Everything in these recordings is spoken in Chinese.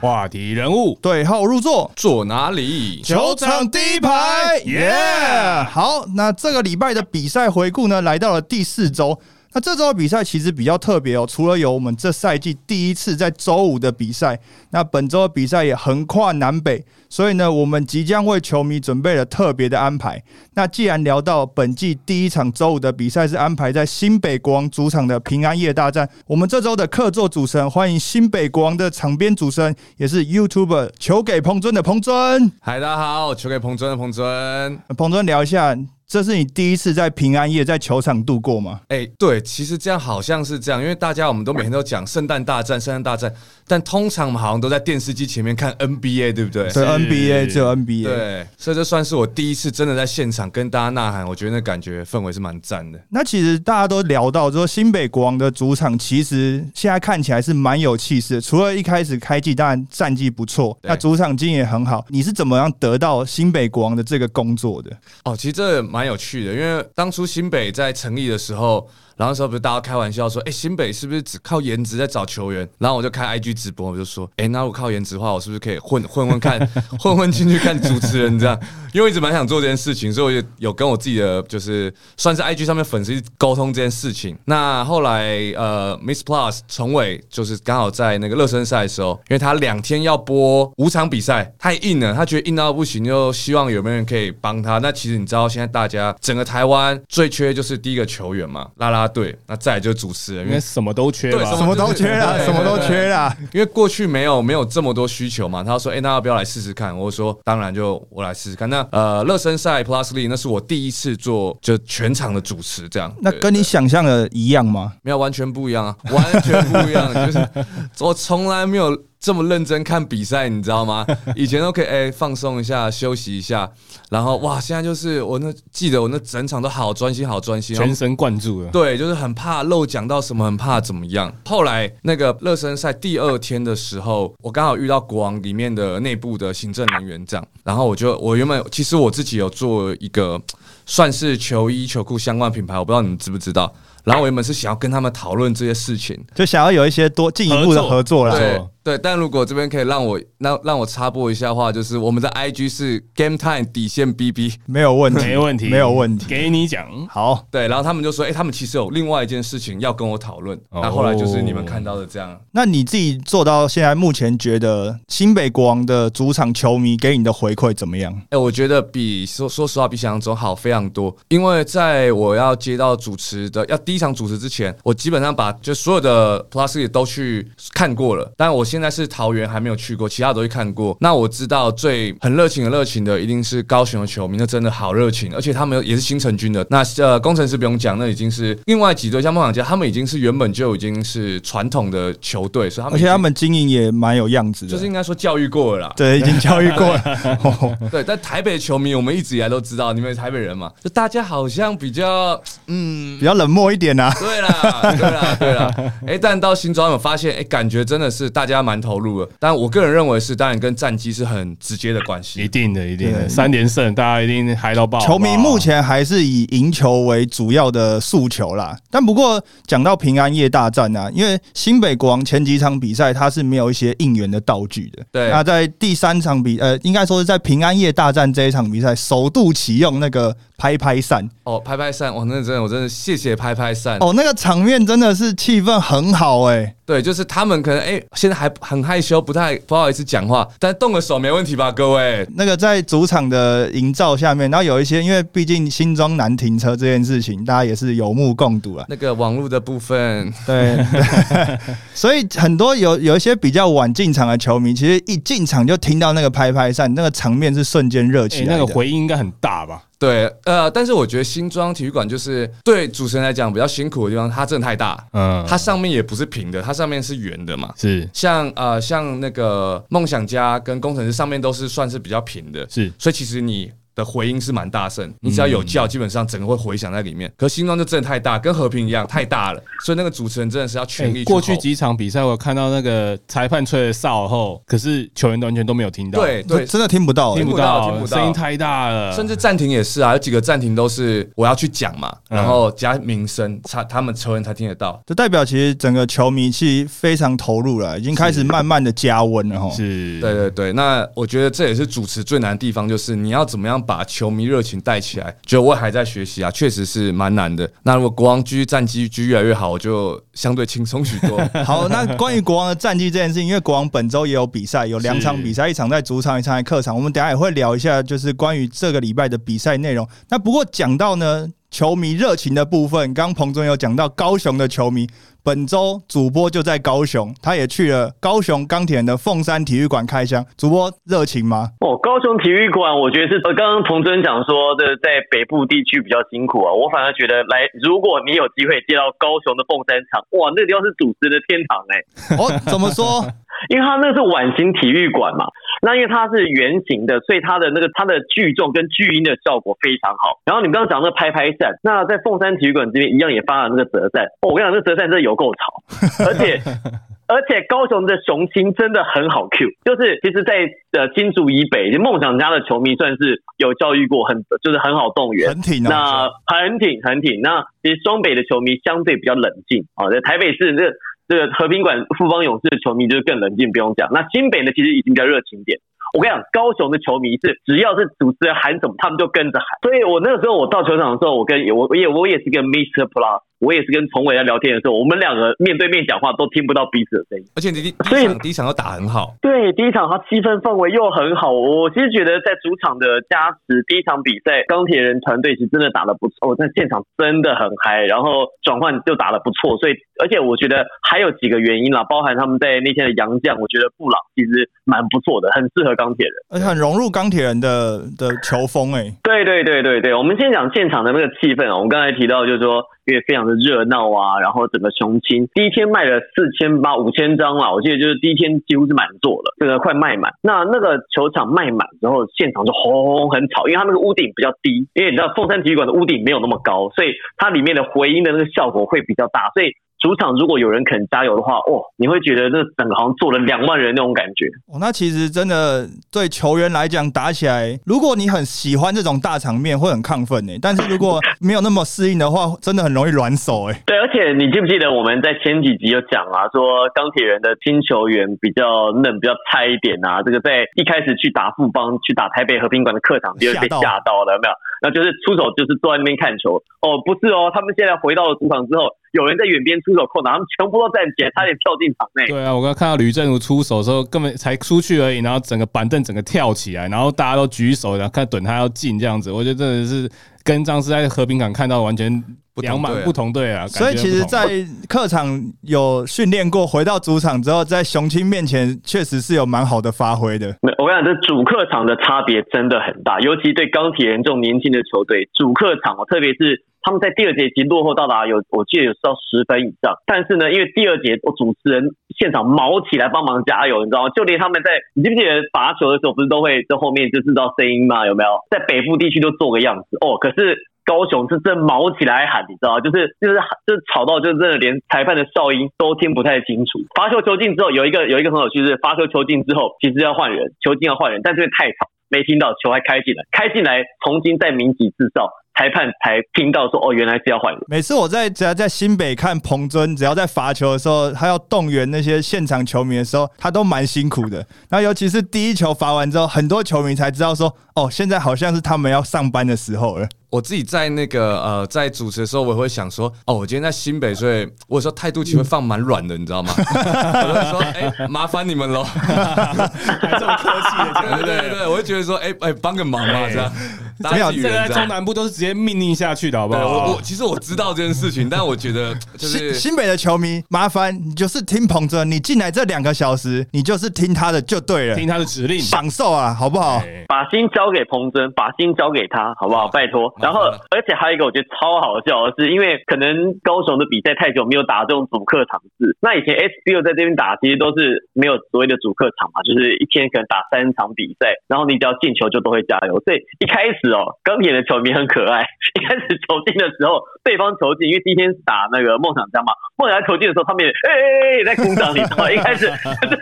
话题人物对号入座，坐哪里？球场第一排，耶！好，那这个礼拜的比赛回顾呢，来到了第四周。那这周的比赛其实比较特别哦，除了有我们这赛季第一次在周五的比赛，那本周的比赛也横跨南北，所以呢，我们即将为球迷准备了特别的安排。那既然聊到本季第一场周五的比赛是安排在新北国王主场的平安夜大战，我们这周的客座主持人欢迎新北国王的场边主持人，也是 YouTuber 球给彭尊的彭尊。嗨，大家好，球给彭尊的彭尊。彭尊聊一下。这是你第一次在平安夜在球场度过吗？哎，对，其实这样好像是这样，因为大家我们都每天都讲圣诞大战，圣诞大战。但通常我们好像都在电视机前面看 NBA，对不对？对 NBA 只有 NBA。对，所以这算是我第一次真的在现场跟大家呐喊，我觉得那感觉氛围是蛮赞的。那其实大家都聊到说，新北国王的主场其实现在看起来是蛮有气势的。除了一开始开季当然战绩不错，那主场经营也很好。你是怎么样得到新北国王的这个工作的？哦，其实这蛮有趣的，因为当初新北在成立的时候。然后时候不是大家开玩笑说，哎，新北是不是只靠颜值在找球员？然后我就开 IG 直播，我就说，哎，那我靠颜值的话，我是不是可以混 混混看，混混进去看主持人这样？因为我一直蛮想做这件事情，所以我就有跟我自己的就是算是 IG 上面粉丝沟通这件事情。那后来呃，Miss Plus 崇伟就是刚好在那个热身赛的时候，因为他两天要播五场比赛，太硬了，他觉得硬到不行，就希望有没有人可以帮他。那其实你知道，现在大家整个台湾最缺就是第一个球员嘛，拉拉。队，那再就是主持人，因为什么都缺，对，什么都缺啦，什么都缺啦。因为过去没有没有这么多需求嘛。他说：“哎，那要不要来试试看？”我说：“当然，就我来试试看。”那呃，热身赛 Plus League 那是我第一次做就全场的主持，这样。那跟你想象的一样吗？没有，完全不一样啊，完全不一样。就是 我从来没有。这么认真看比赛，你知道吗？以前都可以哎放松一下，休息一下，然后哇，现在就是我那记得我那整场都好专心，好专心，全神贯注了。对，就是很怕漏讲到什么，很怕怎么样。后来那个热身赛第二天的时候，我刚好遇到国王里面的内部的行政人员这样，然后我就我原本其实我自己有做一个算是球衣球裤相关品牌，我不知道你们知不知道。然后我原本是想要跟他们讨论这些事情，就想要有一些多进一步的合作了。对，但如果这边可以让我让让我插播一下话，就是我们的 IG 是 Game Time 底线 BB，没有问题，没问题，没有问题，给你讲好。对，然后他们就说，哎，他们其实有另外一件事情要跟我讨论。那后来就是你们看到的这样。那你自己做到现在，目前觉得新北国王的主场球迷给你的回馈怎么样？哎，我觉得比说说实话比想象中好非常多。因为在我要接到主持的要第一场主持之前，我基本上把就所有的 Plus 也都去看过了。但我现在是桃园。还没有去过，其他都去看过。那我知道最很热情、很热情的，一定是高雄的球迷，那真的好热情，而且他们也是新成军的。那呃，工程师不用讲，那已经是另外几队，像梦想家，他们已经是原本就已经是传统的球队，所以他们而且他们经营也蛮有样子的，就是应该说教育过了啦。对，已经教育过了。对，但台北球迷，我们一直以来都知道，你们台北人嘛，就大家好像比较嗯，比较冷漠一点呐。对啦，对啦，对啦。哎，但到新庄有发现，哎，感觉真的是大家蛮投入的。但我个人认为是，当然跟战绩是很直接的关系，一定的，一定的，三连胜，大家一定嗨到爆。球迷目前还是以赢球为主要的诉求啦。但不过讲到平安夜大战啊，因为新北国王前几场比赛他是没有一些应援的道具的。对，那在第三场比，呃，应该说是在平安夜大战这一场比赛，首度启用那个拍拍扇。哦，拍拍扇，我，那真的，我真的谢谢拍拍扇。哦，那个场面真的是气氛很好，哎。对，就是他们可能哎，现在还很害羞，不太不好意思讲话，但动个手没问题吧，各位。那个在主场的营造下面，然后有一些，因为毕竟新庄难停车这件事情，大家也是有目共睹了。那个网络的部分，对，所以很多有有一些比较晚进场的球迷，其实一进场就听到那个拍拍扇，那个场面是瞬间热起来，那个回音应该很大吧。对，呃，但是我觉得新庄体育馆就是对主持人来讲比较辛苦的地方，它真的太大，嗯，它上面也不是平的，它上面是圆的嘛，是，像呃像那个梦想家跟工程师上面都是算是比较平的，是，所以其实你的回音是蛮大声，你只要有叫，基本上整个会回响在里面。可是新庄就真的太大，跟和平一样太大了，所以那个主持人真的是要全力过去几场比赛，我有看到那个裁判吹了哨后，可是球员完全都没有听到，对对。真，的听不到、欸听不到到，听不到。声音太大了，甚至暂停也是啊，有几个暂停都是我要去讲嘛，嗯。然后加名声，他他们球员才听得到。这代表其实整个球迷其实非常投入了，已经开始慢慢的加温了哈。是，对对对，那我觉得这也是主持最难的地方，就是你要怎么样把球迷热情带起来。觉得我还在学习啊，确实是蛮难的。那如果国王继续战绩狙越来越好，我就相对轻松许多。好，那关于国王的战绩这件事情，因为国王本周也有比赛，有两场比赛，一场在主场，一场在客场。我们等下也会聊一下，就是关于这个礼拜的比赛内容。那不过讲到呢，球迷热情的部分，刚刚彭总有讲到高雄的球迷，本周主播就在高雄，他也去了高雄钢铁人的凤山体育馆开箱。主播热情吗？哦，高雄体育馆，我觉得是呃，刚刚彭真讲说的，在北部地区比较辛苦啊。我反而觉得来，如果你有机会接到高雄的凤山场，哇，那个地方是主持的天堂哎、哦，怎么说？因为它那是碗形体育馆嘛，那因为它是圆形的，所以它的那个它的聚重跟聚音的效果非常好。然后你刚刚讲那个拍拍扇，那在凤山体育馆这边一样也发了那个折扇。哦，我跟你讲，那个折扇真的有够吵，而且 而且高雄的雄心真的很好 Q，就是其实在，呃金竹以北，梦想家的球迷算是有教育过，很就是很好动员。很挺啊。那很挺很挺。那其实双北的球迷相对比较冷静啊，在台北市这个这个和平馆富邦勇士的球迷就是更冷静，不用讲。那新北呢，其实已经比较热情点。我跟你讲，高雄的球迷是只要是主持人喊什么，他们就跟着喊。所以我那个时候我到球场的时候，我跟我也我也是跟 Mister Plus，我也是跟崇伟在聊天的时候，我们两个面对面讲话都听不到彼此的声音。而且你第第所以一场第一场都打很好，对，第一场他气氛氛围又很好，我其实觉得在主场的加持，第一场比赛钢铁人团队其实真的打得不错，在现场真的很嗨，然后转换就打得不错，所以而且我觉得还有几个原因啦，包含他们在那天的洋将，我觉得布朗其实蛮不错的，很适合钢铁人。而且很融入钢铁人的的球风哎、对对对对对，我们先讲现场的那个气氛哦。我们刚才提到，就是说，因为非常的热闹啊，然后整个雄青第一天卖了四千八五千张啦，我记得就是第一天几乎是满座了，这个快卖满。那那个球场卖满之后，现场就轰很吵，因为它那个屋顶比较低，因为你知道凤山体育馆的屋顶没有那么高，所以它里面的回音的那个效果会比较大，所以。主场如果有人肯加油的话，哦，你会觉得这整个好像坐了两万人那种感觉。哦，那其实真的对球员来讲打起来，如果你很喜欢这种大场面，会很亢奋诶。但是如果没有那么适应的话，真的很容易软手诶。对，而且你记不记得我们在前几集有讲啊，说钢铁人的新球员比较嫩、比较菜一点啊，这个在一开始去打富邦、去打台北和平馆的客场，就被吓到吓到了，有没有？那就是出手就是坐在那边看球。哦，不是哦，他们现在回到了主场之后，有人在远边出手扣篮，他们全部都站起来，差点跳进场内。对啊，我刚刚看到吕正如出手的时候，根本才出去而已，然后整个板凳整个跳起来，然后大家都举手，然后看等他要进这样子，我觉得真的是跟上次在和平港看到完全两码队啊不同队啊。所以其实，在客场有训练过，回到主场之后，在雄青面前确实是有蛮好的发挥的。没我跟你讲，这主客场的差别真的很大，尤其对钢铁人这种年轻的球队，主客场哦，特别是他们在第二节已经落后到达有，我记得有到十分以上，但是呢，因为第二节我主持人现场毛起来帮忙加油，你知道吗？就连他们在，你记不记得罚球的时候，不是都会在后面就制造声音吗？有没有？在北部地区都做个样子哦，可是。高雄是真毛起来喊，你知道？就是就是就是吵到就是真的连裁判的哨音都听不太清楚。罚球球进之后，有一个有一个很有趣是罚球球进之后，其实要换人，球进要换人，但是因为太吵，没听到球还开进来，开进来重新再鸣几次哨，裁判才听到说哦，原来是要换人。每次我在只要在新北看彭尊，只要在罚球的时候，他要动员那些现场球迷的时候，他都蛮辛苦的。那尤其是第一球罚完之后，很多球迷才知道说，哦，现在好像是他们要上班的时候了。我自己在那个呃，在主持的时候，我也会想说，哦，我今天在新北，所以我有时候态度其实会放蛮软的，你知道吗？我会说，哎、麻烦你们喽。还这么客气的，对对对对，我会觉得说，哎、哎，帮个忙嘛，这样。打没有这个在中南部都是直接命令下去的，好不好我我？其实我知道这件事情，但我觉得 就是新新北的球迷，麻烦你就是听彭真，你进来这两个小时，你就是听他的就对了，听他的指令，享受啊，好不好？哎把心交给彭真，把心交给他，好不好？拜托。然后，而且还有一个我觉得超好笑的是，因为可能高雄的比赛太久没有打这种主客场制，那以前 SBO 在这边打，其实都是没有所谓的主客场嘛，就是一天可能打三场比赛，然后你只要进球就都会加油。所以一开始哦，钢铁的球迷很可爱，一开始球进的时候，对方球进，因为第一天打那个梦想家嘛，梦想家球进的时候，他们也哎哎哎在鼓掌，你知道吗？一开始对，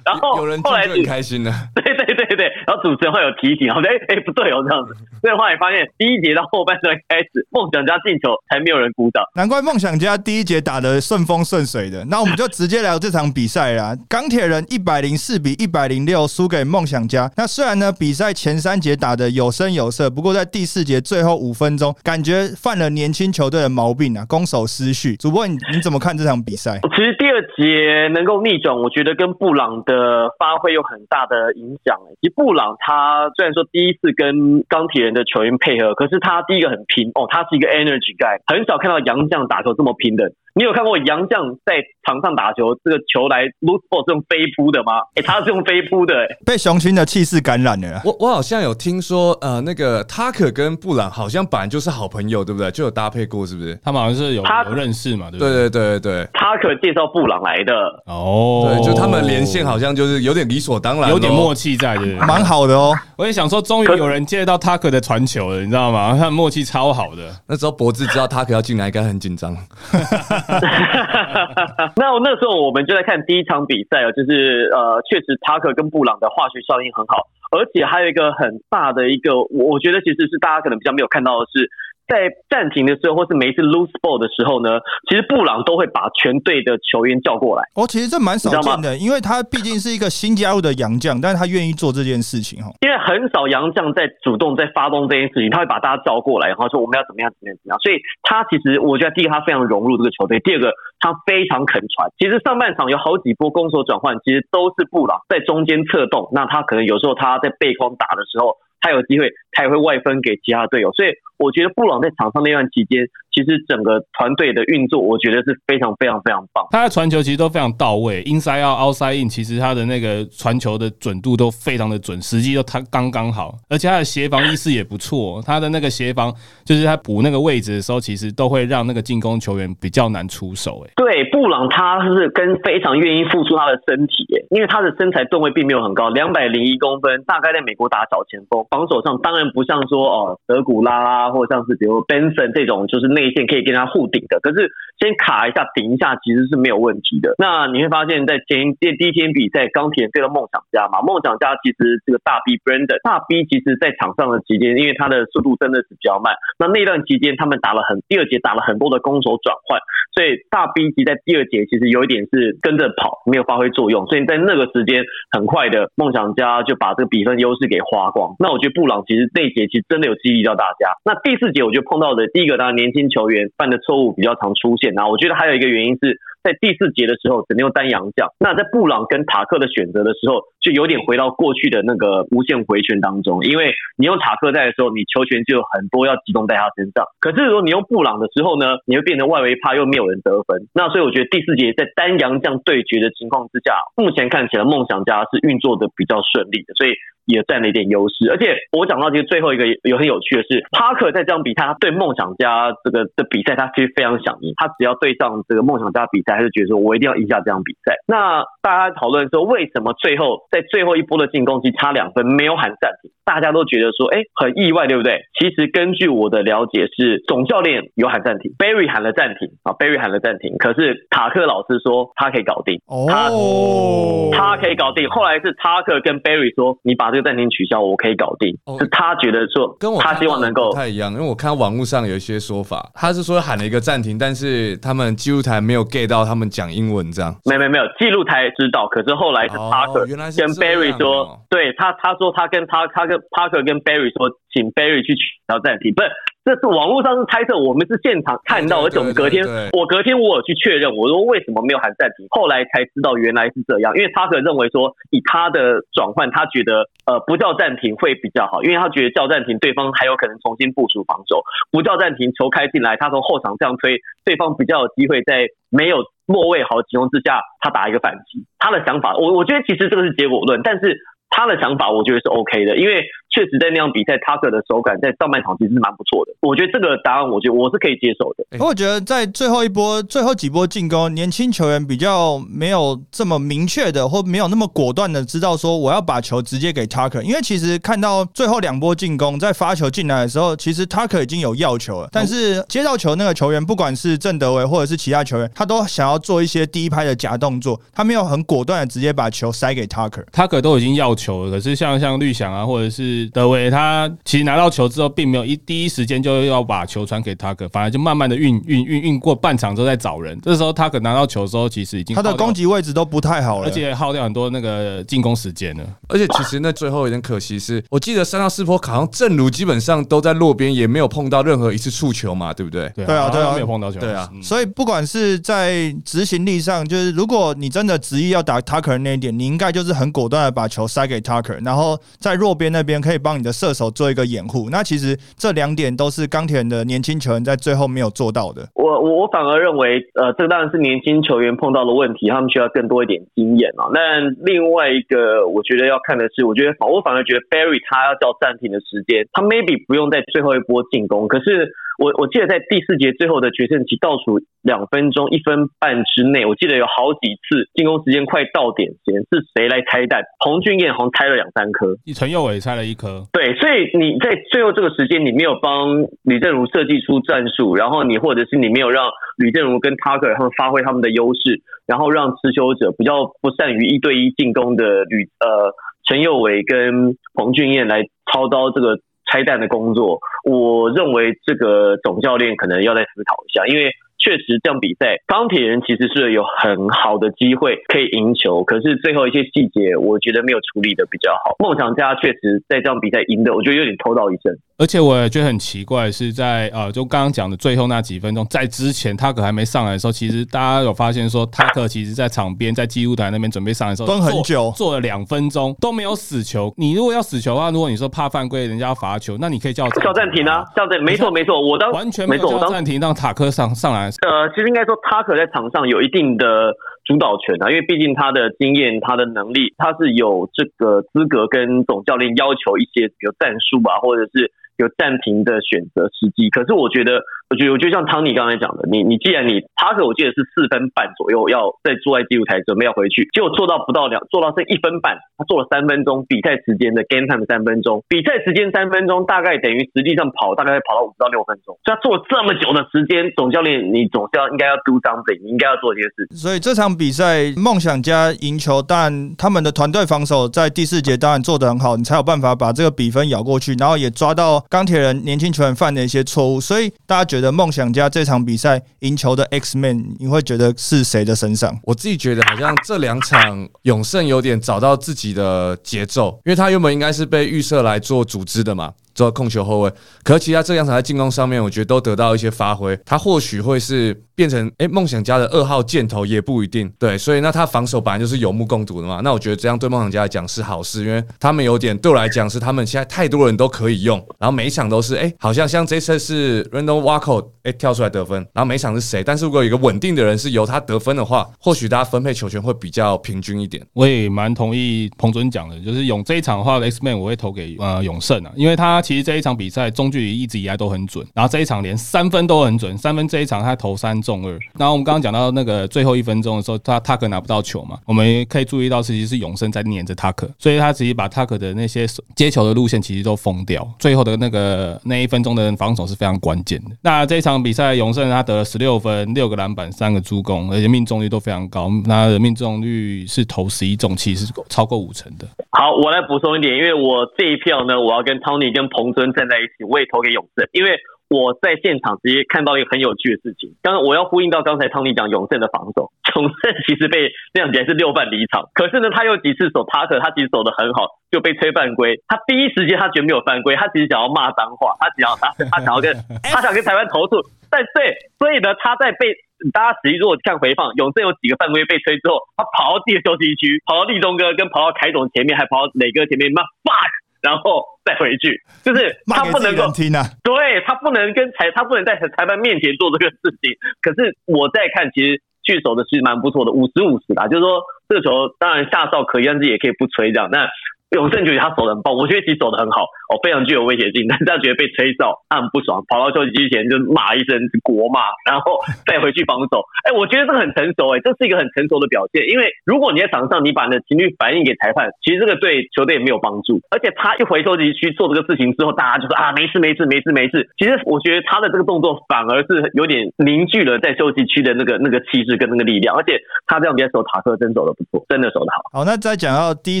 然后有人后来很开心 的。对对对对，然后主持人会有提醒，好像哎哎不对哦这样子，所以后来发现第一节到后半段开始，梦想家进球才没有人鼓掌。难怪梦想家第一节打的顺风顺水的。那我们就直接聊这场比赛啦。钢铁人一百零四比一百零六输给梦想家。那虽然呢比赛前三节打的有声有色，不过在第四节最后五分钟，感觉犯了年轻球队的毛病啊，攻守失序。主播你你怎么看这场比赛？其实第二节能够逆转，我觉得跟布朗的发挥有很大的影响。其实布朗他虽然说第一次跟钢铁人的球员配合，可是他第一个很拼哦，他是一个 energy guy，很少看到杨将打球这么拼的。你有看过杨将在场上打球，这个球来 loose ball 是用飞扑的吗？哎、他是用飞扑的、欸被雄心的气势感染了。我我好像有听说，呃，那个塔克跟布朗好像本来就是好朋友，对不对？就有搭配过，是不是？他们好像是有他有认识嘛，对不对对对对他可介绍布朗来的，哦，对，就他们连线好像就是有点理所当然，有点默契在，对不对？蛮好的哦，我也想说，终于有人接到 Tucker 的传球了，你知道吗？他们默契超好的。那时候博智知道塔克要进来，应该很紧张。那我那时候我们就在看第一场比赛啊，就是呃，确实塔克跟布朗的化学效应很好，而且还有一个很大的一个，我我觉得其实是大家可能比较没有看到的是。在暂停的时候，或是每一次 lose ball 的时候呢，其实布朗都会把全队的球员叫过来。哦，其实这蛮少见的，因为他毕竟是一个新加入的洋将，但是他愿意做这件事情哈。因为很少洋将在主动在发动这件事情，他会把大家叫过来，然后说我们要怎么样怎么样怎么样。所以他其实我觉得第一个他非常融入这个球队，第二个他非常肯传。其实上半场有好几波攻守转换，其实都是布朗在中间策动，那他可能有时候他在背筐打的时候。他有机会，他也会外分给其他队友，所以我觉得布朗在场上那段期间，其实整个团队的运作，我觉得是非常非常非常棒。他的传球其实都非常到位，inside out outside in，其实他的那个传球的准度都非常的准，时机都他刚刚好，而且他的协防意识也不错。他的那个协防，就是他补那个位置的时候，其实都会让那个进攻球员比较难出手。哎，对，布朗他是跟非常愿意付出他的身体耶，因为他的身材吨位并没有很高，两百零一公分，大概在美国打小前锋，防守上当然不像说哦德古拉啦，或像是比如 Benson 这种就是内线可以跟他互顶的，可是先卡一下顶一下其实是没有问题的。那你会发现在前一第第一天比赛，钢铁人对到梦想家嘛，梦想家其实这个大 B Brandon 大 B 其实在场上的期间，因为他的速度真的是比较慢，那那段期间他们打了很第二节打了很多的攻守转换。所以大 B 级在第二节其实有一点是跟着跑，没有发挥作用，所以在那个时间很快的梦想家就把这个比分优势给花光。那我觉得布朗其实那一节其实真的有激励到大家。那第四节我就碰到的第一个当然年轻球员犯的错误比较常出现，然后我觉得还有一个原因是在第四节的时候只能用单阳将，那在布朗跟塔克的选择的时候就有点回到过去的那个无限回旋当中，因为你用塔克在的时候，你球权就有很多要集中在他身上，可是如果你用布朗的时候呢，你会变成外围趴又没有人得分。那所以我觉得第四节在单阳将对决的情况之下，目前看起来梦想家是运作的比较顺利的，所以也占了一点优势。而且我讲到其实最后一个有很有趣的是，帕克在这场比赛他对梦想家这个的比赛他其实非常想赢，他只要对上这个梦想家比赛，他就觉得说我一定要赢下这场比赛。那大家讨论说为什么最后在最后一波的进攻期差两分没有喊暂停，大家都觉得说哎很意外，对不对？其实根据我的了解是总教练有喊暂停，Barry 喊了暂停啊，Barry 喊了暂停，可是塔克老师说他可以搞定，他哦，他可以搞定。后来是塔克跟 Barry 说你把这个暂停取消，我可以搞定，哦是他觉得说跟我他希望能够不太一样，因为我看网络上有一些说法，他是说喊了一个暂停，但是他们记录台没有 get 到他们讲英文这样。没没没有，记录台知道，可是后来是哦 Parker 原来是跟 Barry 说，哦对他他说他跟他他跟 Parker 跟 Barry 说，请 Barry 去取消暂停，不是这是网络上是猜测，我们是现场看到，而且我们隔天我隔天我有去确认，我说为什么没有喊暂停，后来才知道原来是这样，因为他可认为说以他的转换，他觉得呃不叫暂停会比较好，因为他觉得叫暂停对方还有可能重新部署防守，不叫暂停球开进来，他从后场这样推，对方比较有机会在没有落位好的情况之下，他打一个反击。他的想法，我我觉得其实这个是结果论，但是他的想法我觉得是 OK 的，因为确实在那样比赛，，Tucker 的手感在上半场其实是蛮不错的。我觉得这个答案，我觉得我是可以接受的。我觉得在最后一波、最后几波进攻，年轻球员比较没有这么明确的，或没有那么果断的知道说我要把球直接给 Tucker，因为其实看到最后两波进攻，在发球进来的时候，其实 Tucker 已经有要球了，但是接到球那个球员，不管是郑德伟或者是其他球员，他都想要做一些第一拍的假动作，他没有很果断的直接把球塞给 Tucker。Tucker 都已经要球了，可是像像绿翔啊，或者是德维，他其实拿到球之后，并没有一第一时间就要把球传给塔克，反而就慢慢的运运运运过半场之后再找人。这时候塔克拿到球的时候，其实已经他的攻，击位置都不太好了，而且耗掉很多那个进攻时间了。而且其实那最后有点可惜是，我记得三到四波卡上正如基本上都在落边，也没有碰到任何一次触球嘛，对不对？对对啊对啊没有碰到球，对啊嗯所以不管是在执行力上，就是如果你真的执意要打 Tucker 那一点，你应该就是很果断的把球塞给 Tucker，然后在弱边那边可以帮你的射手做一个掩护。那其实这两点都是钢铁人的年轻球员在最后没有做到的。我我我反而认为，呃，这个当然是年轻球员碰到的问题，他们需要更多一点经验啊。那另外一个，我觉得要看的是，我觉得反我反而觉得 Barry 他要叫暂停的时间，他 maybe 不用在最后一波进攻，可是。我我记得在第四节最后的决胜期倒数两分钟一分半之内，我记得有好几次进攻时间快到点前，是谁来拆弹？洪俊彦好像拆了两三颗，陈佑伟拆了一颗，对，所以你在最后这个时间，你没有帮吕正如设计出战术，然后你或者是你没有让吕正如跟 Tucker 他们发挥他们的优势，然后让持球者比较不善于一对一进攻的吕呃陈佑伟跟彭俊彦来操刀这个拆弹的工作，我认为这个总教练可能要再思考一下，因为。确实，这样比赛，钢铁人其实是有很好的机会可以赢球，可是最后一些细节，我觉得没有处理的比较好。梦想家确实在这样比赛赢的，我觉得有点偷到一阵。而且我也觉得很奇怪，是在呃，就刚刚讲的最后那几分钟，在之前他可还没上来的时候，其实大家有发现说，他可其实在场边，在记录台那边准备上来的时候，蹲很久坐了两分钟都没有死球。你如果要死球的话，如果你说怕犯规，人家要罚球，那你可以叫叫暂停啊，叫暂，没错没错，我当完全没没错，我叫暂停，让塔克上上来。呃，其实应该说，塔克在场上有一定的主导权啊，因为毕竟他的经验、他的能力，他是有这个资格跟总教练要求一些比如战术啊，或者是有暂停的选择时机。可是我觉得，我觉得，我就像汤尼刚才讲的，你你既然你塔克，我记得是四分半左右要再坐在第五台准备要回去，结果做到不到两，做到剩一分半，他做了三分钟比赛时间的 game time 三分钟，比赛时间三分钟，大概等于实际上跑大概跑到五到六分钟，所以他做了这么久的时间，总教练你总是要应该要 do something，你应该要做一些事。所以这场比赛，梦想家赢球，但他们的团队防守在第四节当然做得很好，你才有办法把这个比分咬过去，然后也抓到钢铁人年轻球员犯的一些错误。所以大家觉觉得梦想家这场比赛赢球的 X Man，你会觉得是谁的身上？我自己觉得好像这两场永胜有点找到自己的节奏，因为他原本应该是被预设来做组织的嘛。做控球后卫，可是其他这两场在进攻上面，我觉得都得到一些发挥。他或许会是变成诶梦想家的二号箭头，也不一定。对，所以那他防守本来就是有目共睹的嘛。那我觉得这样对梦想家来讲是好事，因为他们有点对我来讲是他们现在太多人都可以用，然后每一场都是诶，好像像这次是 Randall Wacko 诶跳出来得分，然后每一场是谁？但是如果有一个稳定的人是由他得分的话，或许大家分配球权会比较平均一点。我也蛮同意彭尊讲的，就是勇这一场的话，X Man 我会投给呃永胜啊，因为他其实这一场比赛中距离一直以来都很准，然后这一场连三分都很准，三分这一场他投三中二。然后我们刚刚讲到那个最后一分钟的时候，他塔克拿不到球嘛，我们可以注意到其实是永胜在黏着塔克，所以他直接把塔克的那些接球的路线其实都封掉，最后的那个那一分钟的防守是非常关键的。那这一场比赛永胜他得了十六分、六个篮板、三个助攻，而且命中率都非常高，他的命中率是投十一中七，是超过五成的。好，我来补充一点，因为我这一票呢，我要跟 Tony 跟彭尊站在一起，我也投给永胜，因为我在现场直接看到一个很有趣的事情。刚刚我要呼应到刚才 Tony 讲永胜的防守，永胜其实被谅解是六犯离场，可是呢，他有几次守塔克，他其实守的很好，就被吹犯规。他第一时间他觉得没有犯规，他其实想要骂脏话，他想要他他想要跟他想跟裁判投诉，但对，所以呢，他在被大家实际如果看回放，永胜有几个犯规被吹之后，他跑到第二休息区，跑到立中哥跟跑到凯总前面，还跑到磊哥前面骂 fuck，然后再回去，就是他不能够听啊。对他不能跟裁，他不能在裁判面前做这个事情。可是我在看，其实去守的是蛮不错的，五十五十啦。就是说这个球当然下哨可以，但是也可以不吹这样。那永胜觉得他守的很棒，我觉得其实守的很好，哦，非常具有威胁性。但是他觉得被吹哨，他很不爽，跑到休息区前就骂一声国骂，然后 再回去防守。哎，我觉得这个很成熟，哎，这是一个很成熟的表现。因为如果你在场上，你把你的情绪反映给裁判，其实这个对球队也没有帮助。而且他一回休息区做这个事情之后，大家就说啊，没事没事没事没事。其实我觉得他的这个动作反而是有点凝聚了在休息区的那个那个气势跟那个力量。而且他这样边守塔克真守的不错，真的守的好。好，那再讲到第一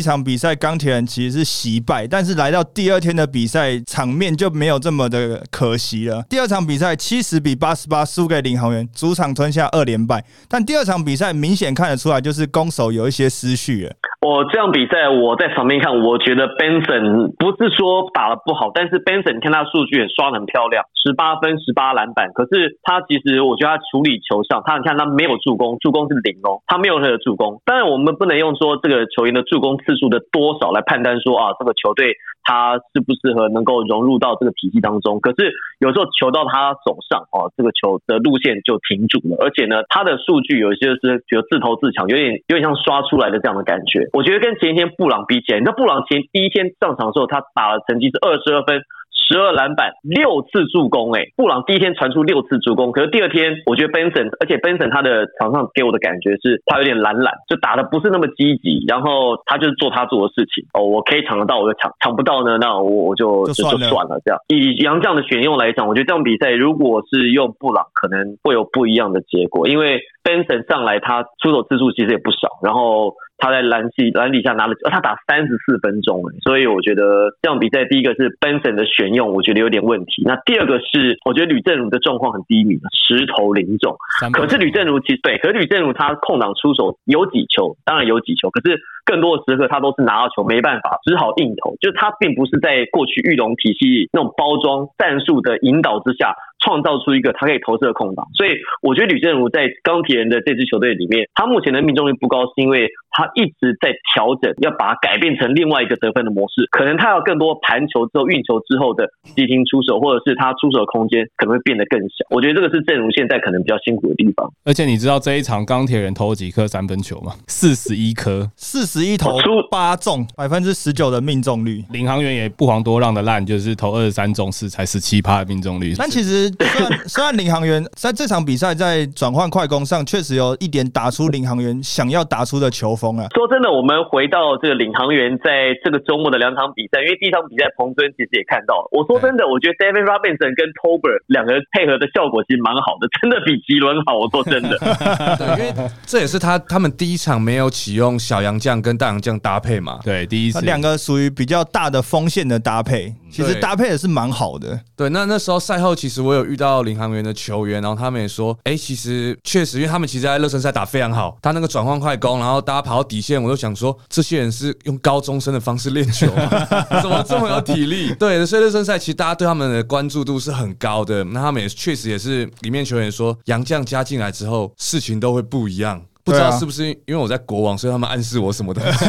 场比赛，钢铁人其实是惜败，但是来到第二天的比赛，场面就没有这么的可惜了。第二场比赛七十比八十八输给领航员，主场吞下二连败。但第二场比赛明显看得出来，就是攻守有一些失序了。我这样比赛，我在旁边看，我觉得 Benson 不是说打的不好，但是 Benson 你看他数据也刷的很漂亮，十八分、十八篮板。可是他其实我觉得他处理球上，他你看他没有助攻，助攻是零哦，他没有任何助攻。当然我们不能用说这个球员的助攻次数的多少来判断说啊这个球队他适不适合能够融入到这个体系当中。可是有时候球到他手上哦，这个球的路线就停住了，而且呢他的数据有一些是觉得自投自抢，有点有点像刷出来的这样的感觉。我觉得跟前一天布朗比起来，那布朗前第一天上场的时候，他打的成绩是二十二分。十二篮板，六次助攻，哎，布朗第一天传出六次助攻，可是第二天我觉得 Benson，而且 Benson 他的场上给我的感觉是他有点懒懒，就打的不是那么积极，然后他就是做他做的事情，哦，我可以抢得到我就抢，抢不到呢，那我我就就就算了算了这样。以杨绛的选用来讲，我觉得这场比赛如果是用布朗，可能会有不一样的结果，因为 Benson 上来他出手次数其实也不少，然后。他在篮底篮底下拿了，呃，他打三十四分钟，哎，所以我觉得这场比赛第一个是 Benson 的选用，我觉得有点问题。那第二个是，我觉得吕正如的状况很低迷，石头零中。可是吕正如其实对，可是吕正如他空档出手有几球，当然有几球，可是更多的时刻他都是拿到球没办法，只好硬投。就是他并不是在过去玉龙体系那种包装战术的引导之下，创造出一个他可以投射的空档。所以我觉得吕正儒在钢铁人的这支球队里面，他目前的命中率不高，是因为他一直在调整，要把它改变成另外一个得分的模式。可能他要更多盘球之后、运球之后的急停出手，或者是他出手的空间可能会变得更小。我觉得这个是正如现在可能比较辛苦的地方。而且你知道这一场钢铁人投几颗三分球吗？四十一颗，四十一投我出八中，百分之十九的命中率。领航员也不遑多让的烂，就是投二十三中四，才十七趴的命中率。但其实虽然 虽然领航员在这场比赛在转换快攻上确实有一点打出领航员想要打出的球风啊，说真的，我们回到这个领航员在这个周末的两场比赛，因为第一场比赛彭尊其实也看到了。我说真的，我觉得 David Robinson 跟 Tober 两个人配合的效果其实蛮好的，真的比吉伦好。我说真的，对，因为这也是他他们第一场没有启用小杨将跟大杨将搭配嘛。对，第一次两个属于比较大的锋线的搭配，其实搭配也是蛮好的。对，那那时候赛后其实我有遇到领航员的球员，然后他们也说，哎，其实确实，因为他们其实在热身赛打非常好，他那个转换快攻，然后大家跑到底线，我就想说，这些人是用高中生的方式练球吗，怎么这么有体力？对，所以热身赛其实大家对他们的关注度是很高的，那他们也确实也是里面球员说，杨绛加进来之后，事情都会不一样。不知道是不是因为我在国王，所以他们暗示我什么东西？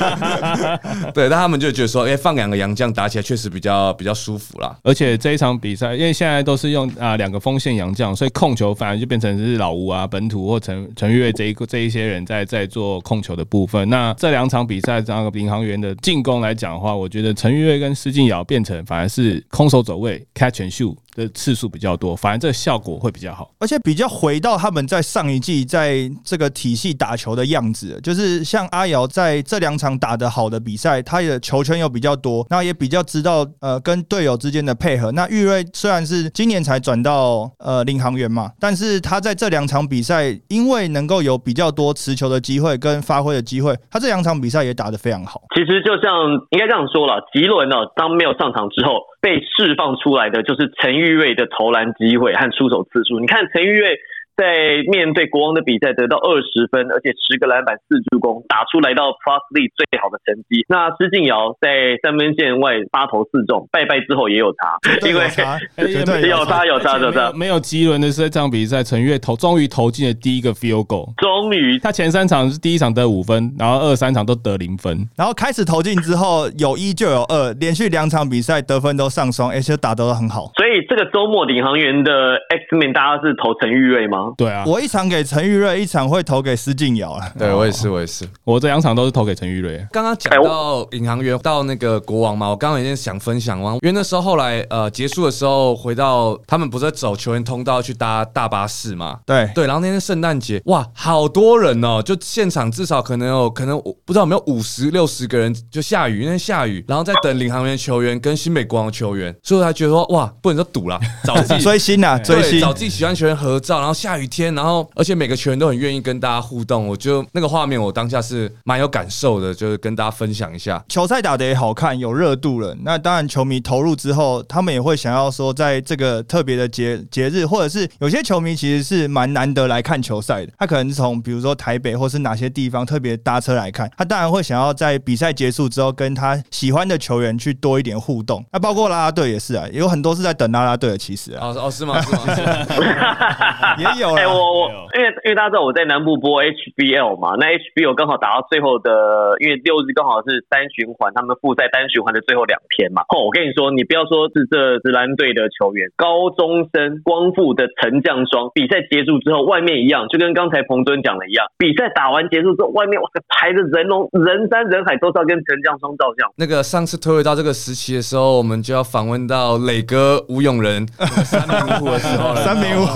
对，但他们就觉得说，哎、放两个洋将打起来确实比较比较舒服啦。而且这一场比赛，因为现在都是用啊两个锋线洋将，所以控球反而就变成是老吴啊、本土或陈陈玉瑞这一个这一些人在在做控球的部分。那这两场比赛，这个领航员的进攻来讲的话，我觉得陈玉瑞跟施晋尧变成反而是空手走位 catch and shoot 的次数比较多，反而这个效果会比较好。而且比较回到他们在上一季在这个体系打球的样子，就是像阿瑶在这两场打得好的比赛，他的球权又比较多，那也比较知道呃跟队友之间的配合。那玉瑞虽然是今年才转到呃领航员嘛，但是他在这两场比赛，因为能够有比较多持球的机会跟发挥的机会，他这两场比赛也打得非常好。其实就像应该这样说了，吉伦呢，当没有上场之后，被释放出来的就是陈玉瑞的投篮机会和出手次数。你看陈玉瑞在面对国王的比赛得到二十分，而且十个篮板四助攻，打出来到 Plus League 最好的成绩。那施晋尧在三分线外八投四中，拜拜之后也有差，因为 绝对有差有差有差。没有吉伦的是这场比赛，陈月投终于投进了第一个 field goal，终于他前三场是第一场得五分，然后二三场都得零分，然后开始投进之后有一就有二，连续两场比赛得分都上双，而且打得很好。所以这个周末领航员的 X Men 大家是投陈玉瑞吗？对啊，我一场给陈玉瑞，一场会投给施晋瑶了。对我也是，我也是，我这两场都是投给陈玉瑞。刚刚讲到领航员到那个国王嘛，我刚刚也想分享完，因为那时候后来呃结束的时候回到他们不是在走球员通道去搭大巴士嘛？对对，然后那天圣诞节哇，好多人哦，就现场至少可能有可能我不知道有没有五十六十个人，就下雨，因为下雨，然后在等领航员球员跟新美国王球员，所以我才觉得说哇，不能说赌了，找自己 追星啊，追，星找自己喜欢球员合照，然后下雨天，然后而且每个球员都很愿意跟大家互动，我就那个画面我当下是蛮有感受的，就是跟大家分享一下。球赛打得也好看，有热度了。那当然，球迷投入之后，他们也会想要说，在这个特别的节节日，或者是有些球迷其实是蛮难得来看球赛的。他可能是从比如说台北或是哪些地方特别搭车来看，他当然会想要在比赛结束之后跟他喜欢的球员去多一点互动。那包括啦啦队也是啊，有很多是在等啦啦队的，其实啊，哦哦是吗？是吗？是 吗也有哎、啦。我我因为因为大家知道我在南部播 HBL 嘛，那 HBL 刚好打到最后的，因为六日刚好是单循环，他们复赛单循环的最后两天嘛。哦，我跟你说，你不要说是这直男队的球员，高中生光复的陈降双，比赛结束之后，外面一样，就跟刚才彭尊讲的一样，比赛打完结束之后，外面哇塞排着人龙人山人海，都是要跟陈降双照相。那个上次推回到这个时期的时候，我们就要访问到磊哥吴永仁 三名五虎的时候了。三名五。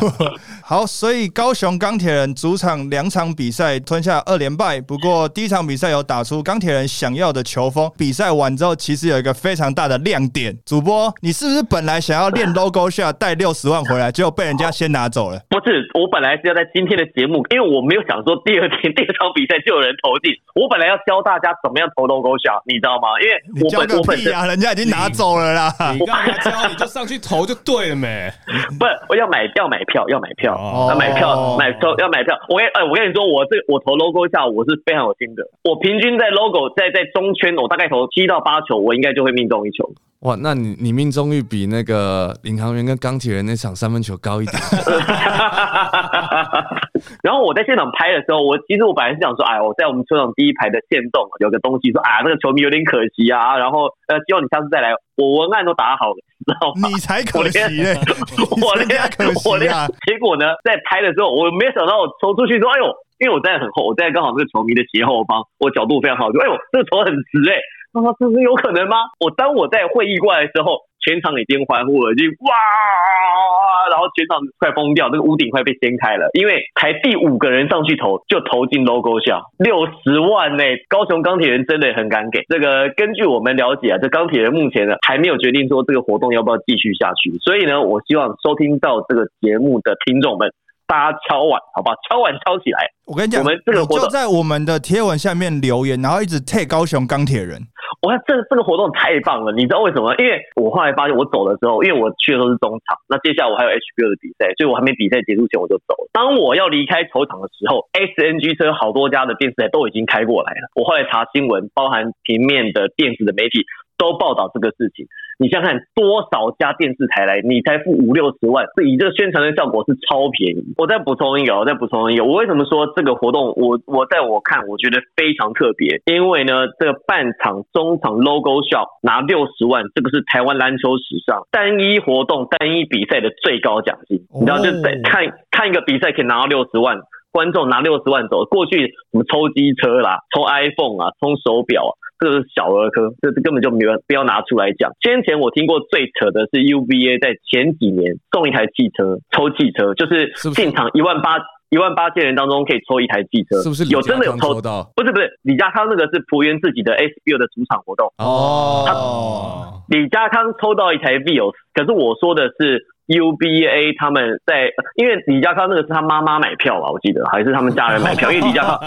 好，所以高雄钢铁人主场两场比赛吞下二连败，不过第一场比赛有打出钢铁人想要的球风。比赛完之后，其实有一个非常大的亮点。主播，你是不是本来想要练 logo 下带六十万回来，结果被人家先拿走了？不是，我本来是要在今天的节目，因为我没有想说第二天第二场比赛就有人投进，我本来要教大家怎么样投 logo shot，你知道吗？因为我本我本身啊！人家已经拿走了啦。你干嘛教？你就上去投就对了没？不是我要买要买票要买票。哦要买票，买票要买票。我跟哎，我跟你说，我这我投 logo 下，我是非常有心得。我平均在 logo 在在中圈，我大概投七到八球，我应该就会命中一球。哇，那你你命中率比那个领航员跟钢铁人那场三分球高一点。然后我在现场拍的时候，我其实我本来是想说，哎，我在我们球场第一排的线洞有个东西说，啊，那个球迷有点可惜啊，然后呃，希望你下次再来。我文案都打好了，你知道吗？你才可惜嘞！我你连才可我连啊！结果呢，在拍的时候，我没有想到我投出去说，哎呦，因为我站得很后，我站在刚好这个球迷的斜后方，我角度非常好，就哎呦，这个球很直哎、他说这是有可能吗？我当我在会议过来的时候，全场已经欢呼了，已经哇，然后全场快疯掉，那个屋顶快被掀开了，因为才第五个人上去投就投进 logo 下，六十万呢、高雄钢铁人真的很敢给。这个根据我们了解啊，这钢铁人目前呢还没有决定说这个活动要不要继续下去，所以呢，我希望收听到这个节目的听众们。大家敲碗，好吧，敲碗敲起来。我跟你讲，我们这个活动就在我们的贴文下面留言，然后一直 take 高雄钢铁人。我看，这这个活动太棒了！你知道为什么？因为我后来发现，我走的时候，因为我去的都是中场，那接下来我还有 HBO 的比赛，所以我还没比赛结束前我就走了。当我要离开球场的时候，SNG 车好多家的电视台都已经开过来了。我后来查新闻，包含平面的、电子的媒体都报道这个事情。你想想看，多少家电视台来，你才付五六十万，这以这个宣传的效果是超便宜。我再补充一个，我再补充一个，我为什么说这个活动，我我在我看，我觉得非常特别，因为呢，这个半场、中场 logo shop 拿六十万，这个是台湾篮球史上单一活动、单一比赛的最高奖金。你知道，哦就在看看一个比赛可以拿到六十万。观众拿六十万走，过去什么抽机车啦、抽 iPhone 啊、抽手表啊，这个是小儿科，这这根本就没有不要拿出来讲。先前我听过最扯的是 UVA 在前几年送一台汽车，抽汽车，就是进场一万八一万八千人当中可以抽一台汽车，是不是有真的有抽？到？不是不是，李家康那个是浦原自己的 SBO 的主场活动，哦，哦，李家康抽到一台 Vios，可是我说的是 UBA 他们在，因为李家康那个是他妈妈买票吧，我记得还是他们家人买票，因为李家康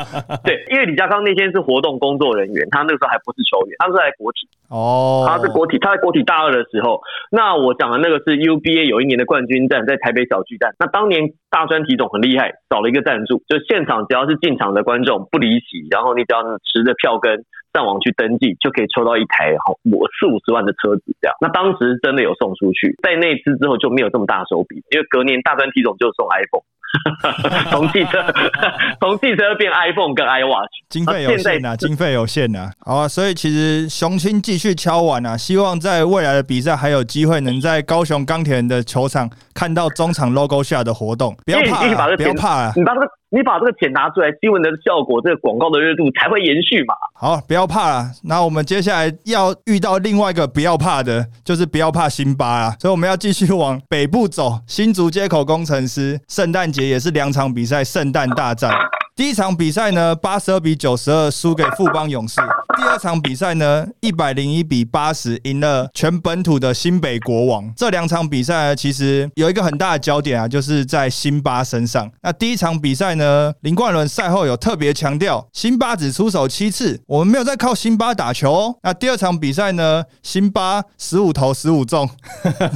对，因为李家康那天是活动工作人员，他那个时候还不是球员，他是在国体，哦，他是国体，他在国体大二的时候，那我讲的那个是 UBA 有一年的冠军战，在台北小巨蛋，那当年大专体总很厉害，找了一个赞助，就现场只要是进场的观众不离席，然后你只要持着票根。上网去登记就可以抽到一台好我四五十万的车子，这样。那当时真的有送出去，在那次之后就没有这么大手笔，因为隔年大专体总就送 iPhone，从汽车 从汽车变 iPhone 跟 iWatch，经费有限呐，经费有限呐。好啊，所以其实雄青继续敲碗啊，希望在未来的比赛还有机会能在高雄钢铁人的球场看到中场 logo 下的活动。不要怕，不要怕啊！你把这个你把这个钱拿出来，新闻的效果，这个广告的热度才会延续嘛。好，不要怕了。那我们接下来要遇到另外一个不要怕的，就是不要怕辛巴啊。所以我们要继续往北部走，新竹街口工程师，圣诞节也是两场比赛，圣诞大战。第一场比赛呢，八十二比九十二输给富邦勇士。第二场比赛呢，一百零一比八十赢了全本土的新北国王。这两场比赛呢其实有一个很大的焦点啊，就是在辛巴身上。那第一场比赛呢，林冠伦赛后有特别强调，辛巴只出手七次，我们没有在靠辛巴打球。哦。那第二场比赛呢，辛巴十五投十五中，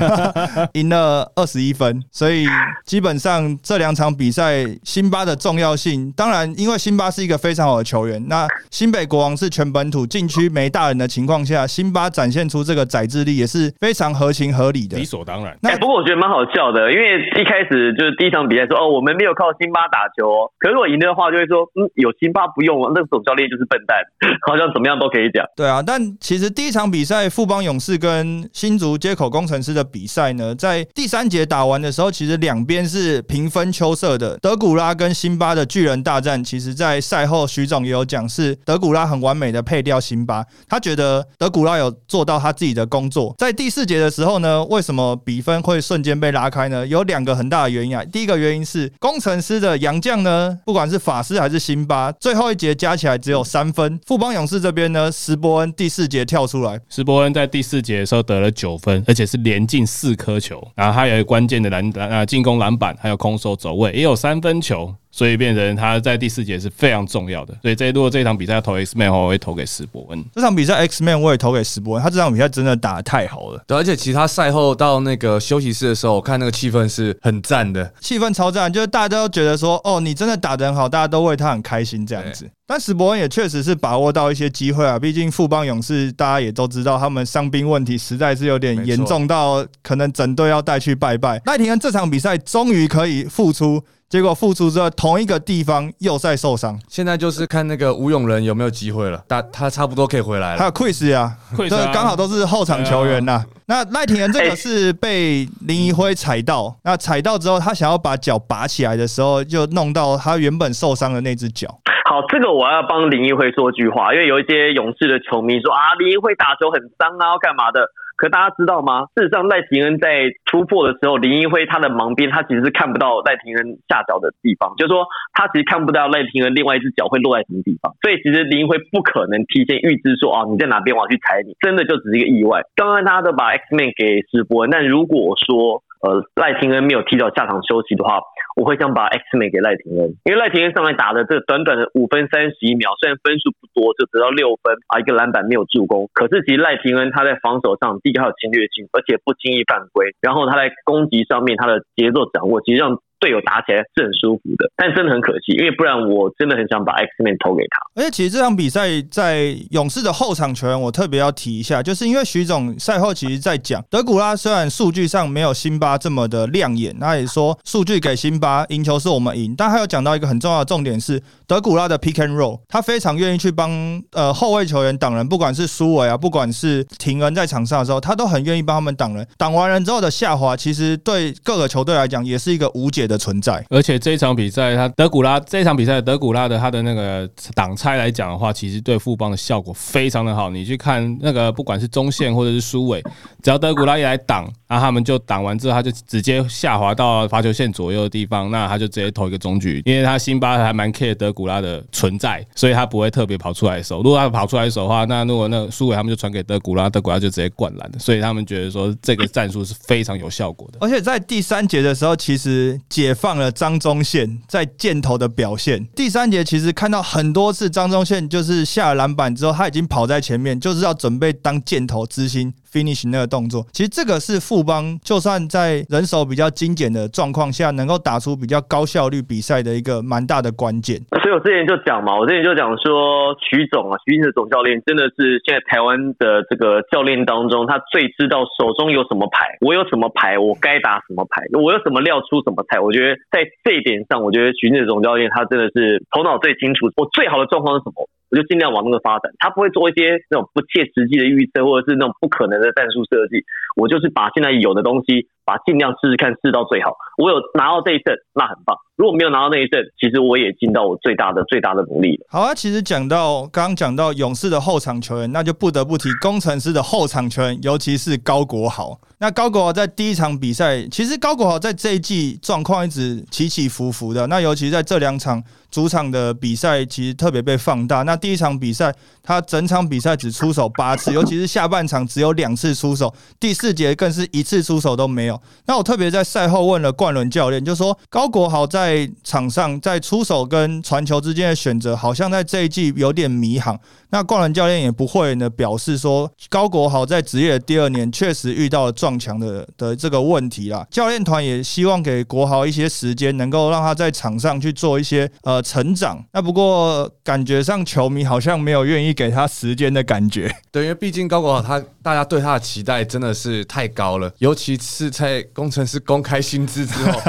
赢了二十一分。所以基本上这两场比赛，辛巴的重要性当。当然，因为辛巴是一个非常好的球员。那新北国王是全本土禁区没大人的情况下，辛巴展现出这个宰制力也是非常合情合理的，理所当然。那不过我觉得蛮好笑的，因为一开始就是第一场比赛说哦，我们没有靠辛巴打球。哦，可是我赢的话，就会说嗯，有辛巴不用，那个总教练就是笨蛋，好像怎么样都可以讲。对啊，但其实第一场比赛富邦勇士跟新竹接口工程师的比赛呢，在第三节打完的时候，其实两边是平分秋色的，德古拉跟辛巴的巨人大。战其实，在赛后徐总也有讲，是德古拉很完美的配掉辛巴。他觉得德古拉有做到他自己的工作。在第四节的时候呢，为什么比分会瞬间被拉开呢？有两个很大的原因啊。第一个原因是工程师的杨将呢，不管是法师还是辛巴，最后一节加起来只有三分。富邦勇士这边呢，石伯恩第四节跳出来，石伯恩在第四节的时候得了九分，而且是连进四颗球，然后还有关键的篮篮啊进攻篮板，还有空手走位，也有三分球。所以变成他在第四节是非常重要的。所以这如果这场比赛投 X Man 的话，我会投给史伯恩。这场比赛 X Man 我也投给史伯恩，他这场比赛真的打的太好了。对，而且其他赛后到那个休息室的时候，我看那个气氛是很赞的，气氛超赞，就是大家都觉得说，哦，你真的打的很好，大家都为他很开心这样子。但史伯恩也确实是把握到一些机会啊，毕竟富邦勇士大家也都知道，他们伤兵问题实在是有点严重到可能整队要带去拜拜。赖廷恩这场比赛终于可以复出。结果复出之后，同一个地方又再受伤。现在就是看那个吴永仁有没有机会了，他他差不多可以回来了。还有 Chris 呀，这刚好都是后场球员呐。那赖廷仁这个是被林怡辉踩到，那踩到之后，他想要把脚拔起来的时候，就弄到他原本受伤的那只脚。好，这个我要帮林怡辉说句话，因为有一些勇士的球迷说啊，林怡辉打球很脏啊，要干嘛的？可大家知道吗？事实上，赖廷恩在突破的时候，林一辉他的盲边，他其实是看不到赖廷恩下脚的地方，就是说他其实看不到赖廷恩另外一只脚会落在什么地方，所以其实林一辉不可能提前预知说啊你在哪边我要去踩你，真的就只是一个意外。刚刚大家都把 X Man 给直播，但如果说呃赖廷恩没有提早下场休息的话。我会想把 X 美给赖廷恩，因为赖廷恩上来打的这短短的五分三十一秒，虽然分数不多，就得到六分啊，一个篮板没有助攻，可是其实赖廷恩他在防守上第一个有侵略性，而且不轻易犯规，然后他在攻击上面他的节奏掌握，其实让。队友打起来是很舒服的，但真的很可惜，因为不然我真的很想把 X 面投给他。而且其实这场比赛在勇士的后场球员，我特别要提一下，就是因为徐总赛后其实在讲，德古拉虽然数据上没有辛巴这么的亮眼，他也说数据给辛巴赢球是我们赢，但他有讲到一个很重要的重点是德古拉的 pick and roll，他非常愿意去帮呃后卫球员挡人，不管是苏伟啊，不管是廷恩在场上的时候，他都很愿意帮他们挡人。挡完人之后的下滑，其实对各个球队来讲也是一个无解。的存在，而且这一场比赛，他德古拉这场比赛，德古拉的他的那个挡拆来讲的话，其实对富邦的效果非常的好。你去看那个，不管是中线或者是苏伟，只要德古拉一来挡，然后他们就挡完之后，他就直接下滑到罚球线左右的地方，那他就直接投一个中距，因为他辛巴还蛮 care 德古拉的存在，所以他不会特别跑出来守。如果他跑出来守的话，那如果那苏伟他们就传给德古拉，德古拉就直接灌篮所以他们觉得说这个战术是非常有效果的。而且在第三节的时候，其实解放了张忠宪在箭头的表现。第三节其实看到很多次张忠宪就是下了篮板之后，他已经跑在前面，就是要准备当箭头之星。Finish 那个动作，其实这个是富邦就算在人手比较精简的状况下，能够打出比较高效率比赛的一个蛮大的关键。所以我之前就讲嘛，我之前就讲说，徐总啊，徐静的总教练真的是现在台湾的这个教练当中，他最知道手中有什么牌，我有什么牌，我该打什么牌，我有什么料出什么菜。我觉得在这一点上，我觉得徐静总教练他真的是头脑最清楚。我最好的状况是什么？我就尽量往那个发展，他不会做一些那种不切实际的预测，或者是那种不可能的战术设计。我就是把现在有的东西。把尽量试试看，试到最好。我有拿到这一阵，那很棒。如果没有拿到那一阵，其实我也尽到我最大的、最大的努力了。好啊，其实讲到刚刚讲到勇士的后场球员，那就不得不提工程师的后场球员，尤其是高国豪。那高国豪在第一场比赛，其实高国豪在这一季状况一直起起伏伏的。那尤其在这两场主场的比赛，其实特别被放大。那第一场比赛，他整场比赛只出手八次，尤其是下半场只有两次出手，第四节更是一次出手都没有。那我特别在赛后问了冠伦教练，就说高国豪在场上在出手跟传球之间的选择，好像在这一季有点迷航。那冠伦教练也不会呢，表示说高国豪在职业的第二年确实遇到了撞墙的的这个问题啦。教练团也希望给国豪一些时间，能够让他在场上去做一些呃成长。那不过感觉上球迷好像没有愿意给他时间的感觉。对，因为毕竟高国豪他大家对他的期待真的是太高了，尤其是在工程师公开薪资之后，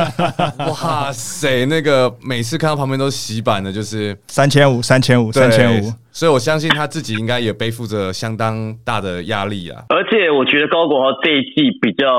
哇塞，那个每次看到旁边都洗版的，就是三千五、三千五、三千五。所以我相信他自己应该也背负着相当大的压力啊。而且我觉得高国豪这一季比较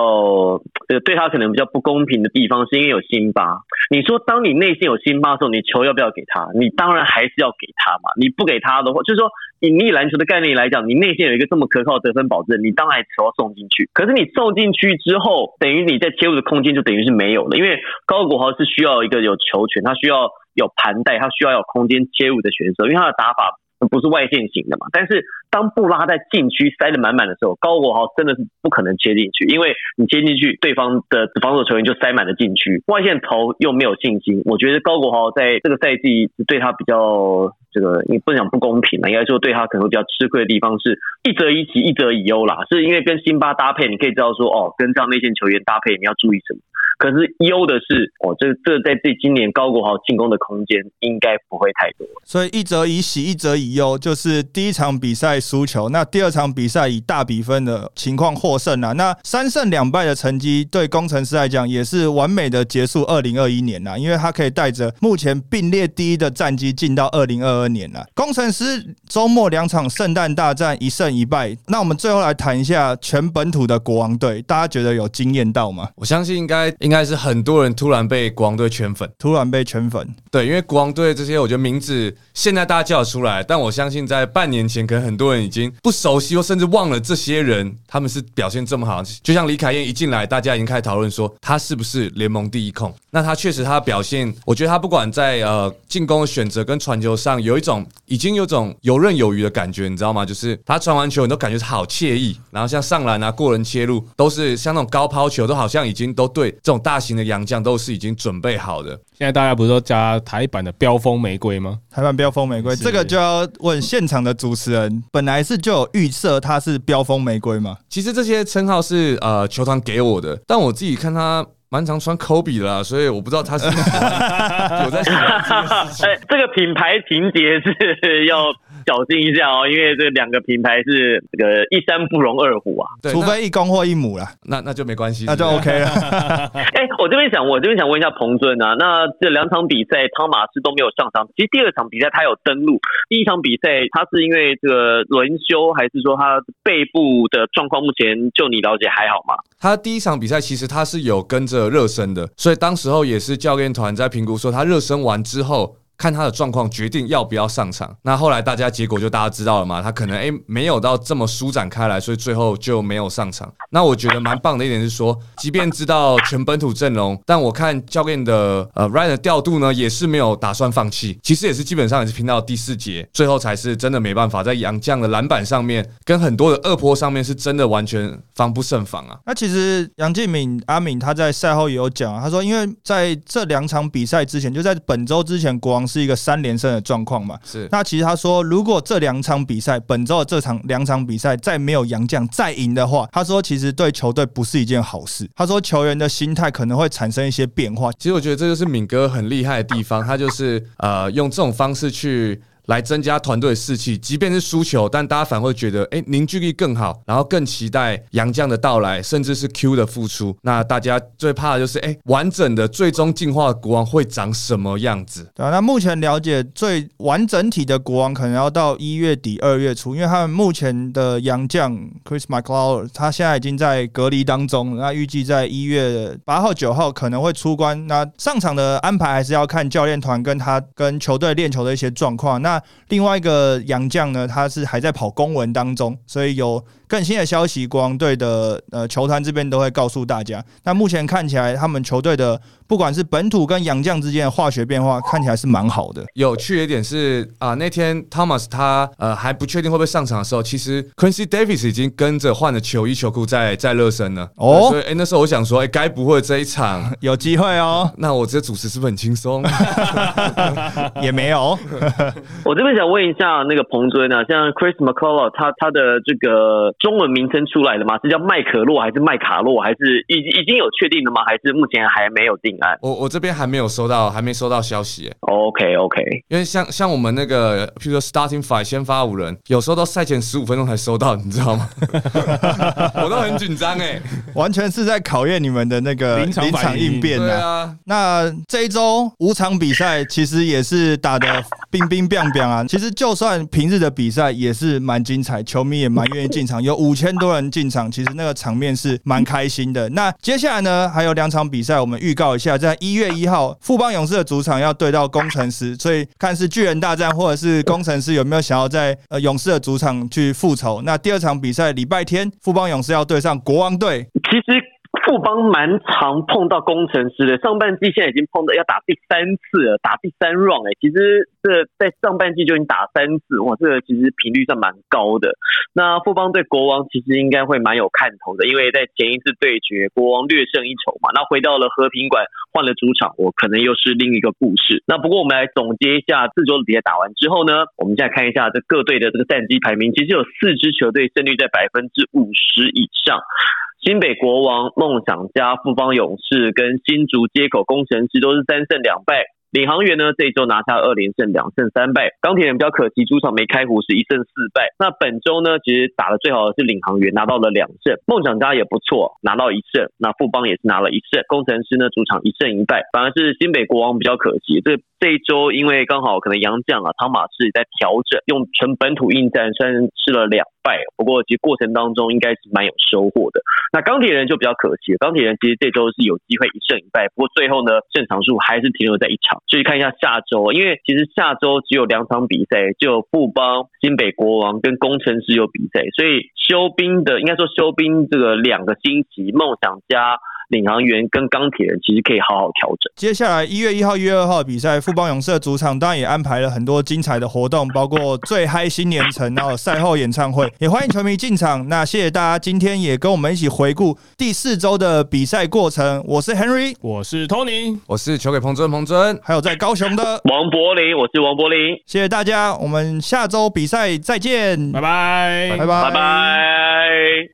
呃对他可能比较不公平的地方，是因为有辛巴。你说当你内心有辛巴的时候，你球要不要给他？你当然还是要给他嘛。你不给他的话，就是说以你篮球的概念来讲，你内心有一个这么可靠的得分保证，你当然球要送进去。可是你送进去之后，等于你在切入的空间就等于是没有了，因为高国豪是需要一个有球权，他需要有盘带，他需要有空间切入的选手，因为他的打法。不是外线型的嘛？但是当布拉在禁区塞得满满的时候，高国豪真的是不可能切进去，因为你切进去，对方的防守球员就塞满了禁区，外线投又没有信心。我觉得高国豪在这个赛季对他比较这个，你不能讲不公平嘛，应该说对他可能会比较吃亏的地方是一则以喜，一则以忧啦。是因为跟辛巴搭配，你可以知道说哦，跟这样内线球员搭配，你要注意什么。可是优的是，哦，这这在这今年高国豪进攻的空间应该不会太多，所以一则以喜，一则以忧，就是第一场比赛输球，那第二场比赛以大比分的情况获胜了，那三胜两败的成绩对工程师来讲也是完美的结束二零二一年了，因为他可以带着目前并列第一的战绩进到二零二二年了。工程师周末两场圣诞大战一胜一败，那我们最后来谈一下全本土的国王队，大家觉得有惊艳到吗？我相信应该应。应该是很多人突然被国王队圈粉，突然被圈粉。对，因为国王队这些，我觉得名字现在大家叫得出来，但我相信在半年前，可能很多人已经不熟悉，或甚至忘了这些人他们是表现这么好。就像李凯燕一进来，大家已经开始讨论说他是不是联盟第一控。那他确实他的表现，我觉得他不管在呃进攻的选择跟传球上，有一种已经有种游刃有余的感觉，你知道吗？就是他传完球，你都感觉他好惬意。然后像上篮啊、过人切入，都是像那种高抛球，都好像已经都对这种。大型的洋将都是已经准备好的。现在大家不是都加台版的飙风玫瑰吗？台版飙风玫瑰，这个就要问现场的主持人，本来是就有预设他是飙风玫瑰吗？其实这些称号是呃球团给我的，但我自己看他。蛮常穿 Kobe 的啦，所以我不知道他是 有在。哎，这个品牌情节是要 小心一下哦，因为这两个品牌是这个一山不容二虎啊，除非一公或一母啦，那那就没关系，那就 OK 了。哎，我这边想，我这边想问一下彭尊啊，那这两场比赛汤马斯都没有上场，其实第二场比赛他有登陆，第一场比赛他是因为这个轮休，还是说他背部的状况目前就你了解还好吗？他第一场比赛其实他是有跟着。热身的，所以当时候也是教练团在评估说，他热身完之后看他的状况决定要不要上场。那后来大家结果就大家知道了嘛，他可能诶没有到这么舒展开来，所以最后就没有上场。那我觉得蛮棒的一点是说，即便知道全本土阵容，但我看教练的呃 Ryan 的调度呢，也是没有打算放弃。其实也是基本上也是拼到第四节，最后才是真的没办法，在杨将的篮板上面跟很多的二坡上面是真的完全防不胜防啊。那其实杨敬敏阿敏他在赛后也有讲，他说因为在这两场比赛之前，就在本周之前，国王是一个三连胜的状况嘛。是那其实他说，如果这两场比赛，本周的这场两场比赛再没有杨将再赢的话，他说其实对球队不是一件好事。他说球员的心态可能会产生一些变化。其实我觉得这就是敏哥很厉害的地方，他就是呃用这种方式去。来增加团队士气，即便是输球，但大家反而会觉得，哎，凝聚力更好，然后更期待杨将的到来，甚至是 Q 的付出。那大家最怕的就是，哎，完整的最终进化的国王会长什么样子？对啊，那目前了解最完整体的国王，可能要到一月底二月初，因为他们目前的杨将 Chris McLeod，他现在已经在隔离当中，那预计在一月八号九号可能会出关。那上场的安排还是要看教练团跟他跟球队练球的一些状况。那另外一个杨将呢，他是还在跑公文当中，所以有。更新的消息，国王队的呃球团这边都会告诉大家。那目前看起来，他们球队的不管是本土跟洋将之间的化学变化，看起来是蛮好的。有趣的一点是啊，那天 Thomas 他呃还不确定会不会上场的时候，其实 Quincy Davis 已经跟着换了球衣球裤在在热身了。哦，所以哎那时候我想说，哎该不会这一场 有机会哦？那我这主持是不是很轻松？也没有。我这边想问一下那个彭尊啊，像 Chris McCullough 他他的这个。中文名称出来了吗？是叫麦可洛还是麦卡洛？还是已已经有确定了吗？还是目前还没有定案？我我这边还没有收到，还没收到消息。OK OK，因为像像我们那个，譬如说 Starting Five 先发五人，有时候到赛前十五分钟才收到，你知道吗？我都很紧张哎，完全是在考验你们的那个临场应变的。那这一周五场比赛其实也是打的冰冰冰冰啊。其实就算平日的比赛也是蛮精彩，球迷也蛮愿意进场。有五千多人进场，其实那个场面是蛮开心的。那接下来呢，还有两场比赛，我们预告一下，在一月一号，富邦勇士的主场要对到工程师，所以看是巨人大战，或者是工程师有没有想要在呃勇士的主场去复仇。那第二场比赛礼拜天，富邦勇士要对上国王队。其实。富邦蛮常碰到工程师的，上半季现在已经碰到要打第三次了，打第三 round 哎，其实这在上半季就已经打三次，哇，这个其实频率上蛮高的。那富邦对国王其实应该会蛮有看头的，因为在前一次对决国王略胜一筹嘛，那回到了和平馆换了主场，我可能又是另一个故事。那不过我们来总结一下四周的比赛打完之后呢，我们再看一下这各队的这个战绩排名，其实有四支球队胜率在百分之五十以上。新北国王、梦想家、富邦勇士跟新竹接口工程师都是三胜两败。领航员呢，这一周拿下二连胜，两胜三败。钢铁人比较可惜，主场没开胡是一胜四败。那本周呢，其实打的最好的是领航员，拿到了两胜。梦想家也不错，拿到一胜。那富邦也是拿了一胜。工程师呢，主场一胜一败，反而是新北国王比较可惜。这这一周因为刚好可能杨将啊汤马士在调整，用纯本土应战，虽然吃了两败，不过其实过程当中应该是蛮有收获的。那钢铁人就比较可惜，钢铁人其实这周是有机会一胜一败，不过最后呢，胜场数还是停留在一场。所以看一下下周，因为其实下周只有两场比赛，就有富邦、新北国王跟工程师有比赛，所以休兵的应该说休兵这个两个星期，梦想家。领航员跟钢铁人其实可以好好调整。接下来一月一号、一月二号比赛，富邦勇士主场当然也安排了很多精彩的活动，包括最嗨新年城，然后赛后演唱会，也欢迎球迷进场。那谢谢大家今天也跟我们一起回顾第四周的比赛过程。我是 Henry，我是 Tony，我是球给彭尊彭尊，还有在高雄的王柏林，我是王柏林。谢谢大家，我们下周比赛再见，拜拜，拜拜，拜拜。